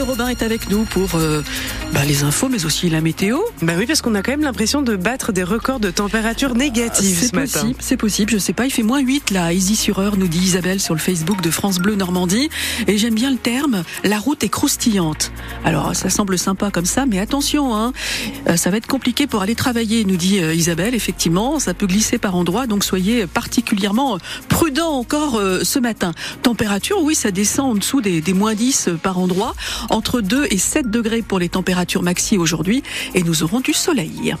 Robin est avec nous pour euh, bah, les infos, mais aussi la météo. Bah oui, parce qu'on a quand même l'impression de battre des records de température négatives ce matin. C'est possible, c'est possible. Je sais pas, il fait moins 8 là, Easy sur heure, nous dit Isabelle sur le Facebook de France Bleu Normandie. Et j'aime bien le terme, la route est croustillante. Alors, ça semble sympa comme ça, mais attention, hein, euh, ça va être compliqué pour aller travailler, nous dit euh, Isabelle. Effectivement, ça peut glisser par endroits, donc soyez particulièrement prudents encore ce matin. Température, oui, ça descend en dessous des, des moins 10 par endroit entre 2 et 7 degrés pour les températures maxi aujourd'hui et nous aurons du soleil.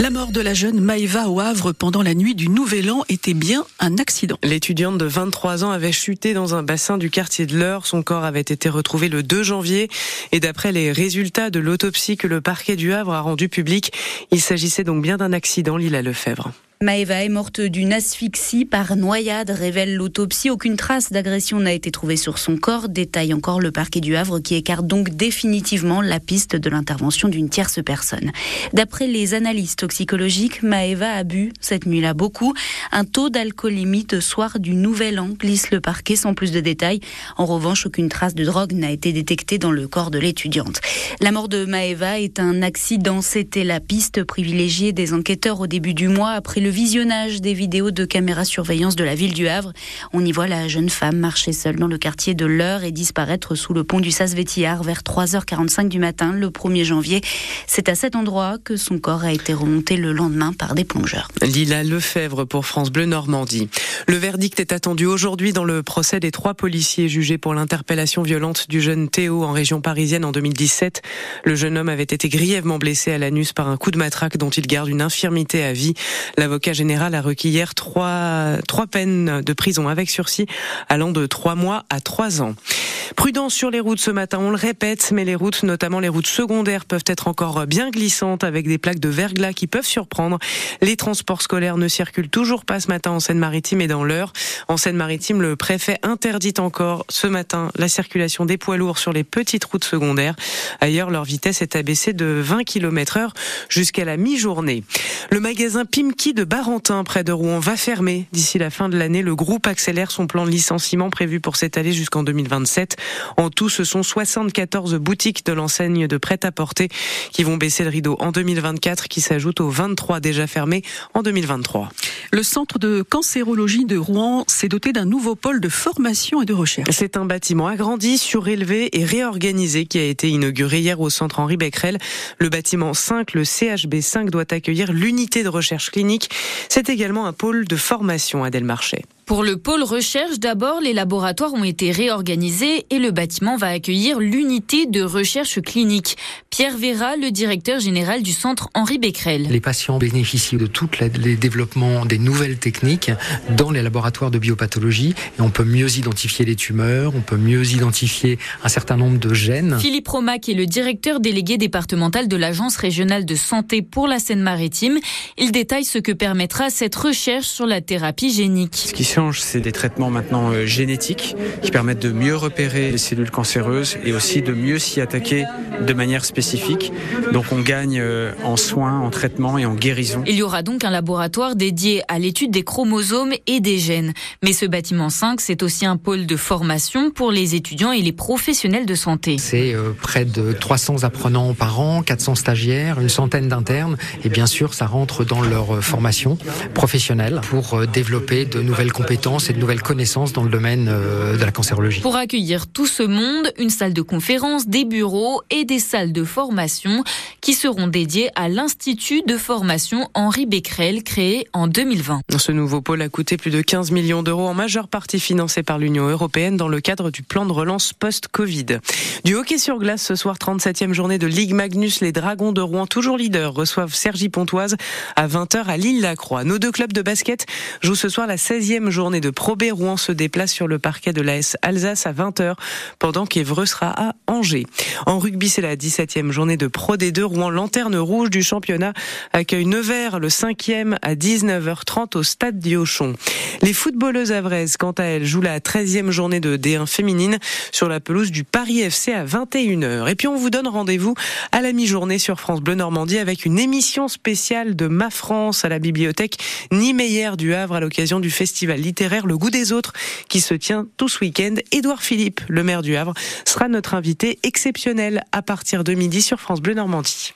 La mort de la jeune Maëva au Havre pendant la nuit du Nouvel An était bien un accident. L'étudiante de 23 ans avait chuté dans un bassin du quartier de l'Eure. Son corps avait été retrouvé le 2 janvier et d'après les résultats de l'autopsie que le parquet du Havre a rendu public, il s'agissait donc bien d'un accident, Lila Lefebvre. Maëva est morte d'une asphyxie par noyade, révèle l'autopsie. Aucune trace d'agression n'a été trouvée sur son corps, détaille encore le parquet du Havre qui écarte donc définitivement la piste de l'intervention d'une tierce personne. D'après les analyses toxicologiques, Maëva a bu cette nuit-là beaucoup. Un taux d'alcoolémie de soir du Nouvel An glisse le parquet sans plus de détails. En revanche, aucune trace de drogue n'a été détectée dans le corps de l'étudiante. La mort de Maëva est un accident. C'était la piste privilégiée des enquêteurs au début du mois après le visionnage des vidéos de caméras surveillance de la ville du Havre. On y voit la jeune femme marcher seule dans le quartier de l'Eure et disparaître sous le pont du Sas-Vétillard vers 3h45 du matin le 1er janvier. C'est à cet endroit que son corps a été remonté le lendemain par des plongeurs. Lila Lefebvre pour France Bleu Normandie. Le verdict est attendu aujourd'hui dans le procès des trois policiers jugés pour l'interpellation violente du jeune Théo en région parisienne en 2017. Le jeune homme avait été grièvement blessé à l'anus par un coup de matraque dont il garde une infirmité à vie. L'avocat général a requis hier trois, trois peines de prison avec sursis allant de trois mois à trois ans. Prudence sur les routes ce matin, on le répète, mais les routes, notamment les routes secondaires, peuvent être encore bien glissantes avec des plaques de verglas qui peuvent surprendre. Les transports scolaires ne circulent toujours pas ce matin en Seine-Maritime et dans l'heure. En Seine-Maritime, le préfet interdit encore ce matin la circulation des poids lourds sur les petites routes secondaires. Ailleurs, leur vitesse est abaissée de 20 km heure jusqu'à la mi-journée. Le magasin Pimki de Barentin, près de Rouen, va fermer. D'ici la fin de l'année, le groupe accélère son plan de licenciement prévu pour s'étaler jusqu'en 2027. En tout, ce sont 74 boutiques de l'enseigne de prêt-à-porter qui vont baisser le rideau en 2024, qui s'ajoutent aux 23 déjà fermés en 2023. Le centre de cancérologie de Rouen s'est doté d'un nouveau pôle de formation et de recherche. C'est un bâtiment agrandi, surélevé et réorganisé qui a été inauguré hier au centre Henri Becquerel. Le bâtiment 5, le CHB 5, doit accueillir l'unité de recherche clinique. C'est également un pôle de formation à Delmarchais. Pour le pôle recherche, d'abord, les laboratoires ont été réorganisés et le bâtiment va accueillir l'unité de recherche clinique. Pierre Vera, le directeur général du centre Henri Becquerel. Les patients bénéficient de tous les développements des nouvelles techniques dans les laboratoires de biopathologie et on peut mieux identifier les tumeurs, on peut mieux identifier un certain nombre de gènes. Philippe Romac est le directeur délégué départemental de l'Agence régionale de santé pour la Seine-Maritime. Il détaille ce que permettra cette recherche sur la thérapie génique c'est des traitements maintenant euh, génétiques qui permettent de mieux repérer les cellules cancéreuses et aussi de mieux s'y attaquer de manière spécifique. Donc on gagne euh, en soins, en traitement et en guérison. Il y aura donc un laboratoire dédié à l'étude des chromosomes et des gènes. Mais ce bâtiment 5, c'est aussi un pôle de formation pour les étudiants et les professionnels de santé. C'est euh, près de 300 apprenants par an, 400 stagiaires, une centaine d'internes et bien sûr ça rentre dans leur formation professionnelle pour développer de nouvelles compétences et de nouvelles connaissances dans le domaine euh, de la cancérologie. Pour accueillir tout ce monde, une salle de conférence, des bureaux et des salles de formation qui seront dédiées à l'Institut de formation Henri Becquerel créé en 2020. Ce nouveau pôle a coûté plus de 15 millions d'euros en majeure partie financé par l'Union européenne dans le cadre du plan de relance post-Covid. Du hockey sur glace ce soir, 37e journée de Ligue Magnus, les Dragons de Rouen, toujours leaders, reçoivent Sergi Pontoise à 20h à Lille-la-Croix. Nos deux clubs de basket jouent ce soir la 16e journée de Pro B. Rouen se déplace sur le parquet de l'AS Alsace à 20h, pendant qu'Evreux sera à Angers. En rugby, c'est la 17e journée de Pro D2. Rouen, lanterne rouge du championnat, accueille Nevers, le 5e à 19h30 au stade Diochon. Les footballeuses avraises, quant à elles, jouent la 13e journée de D1 féminine sur la pelouse du Paris FC à 21h. Et puis on vous donne rendez-vous à la mi-journée sur France Bleu Normandie avec une émission spéciale de Ma France à la bibliothèque Niemeyer du Havre à l'occasion du festival littéraire Le goût des autres qui se tient tout ce week-end. Édouard Philippe, le maire du Havre, sera notre invité exceptionnel à partir de midi sur France Bleu Normandie.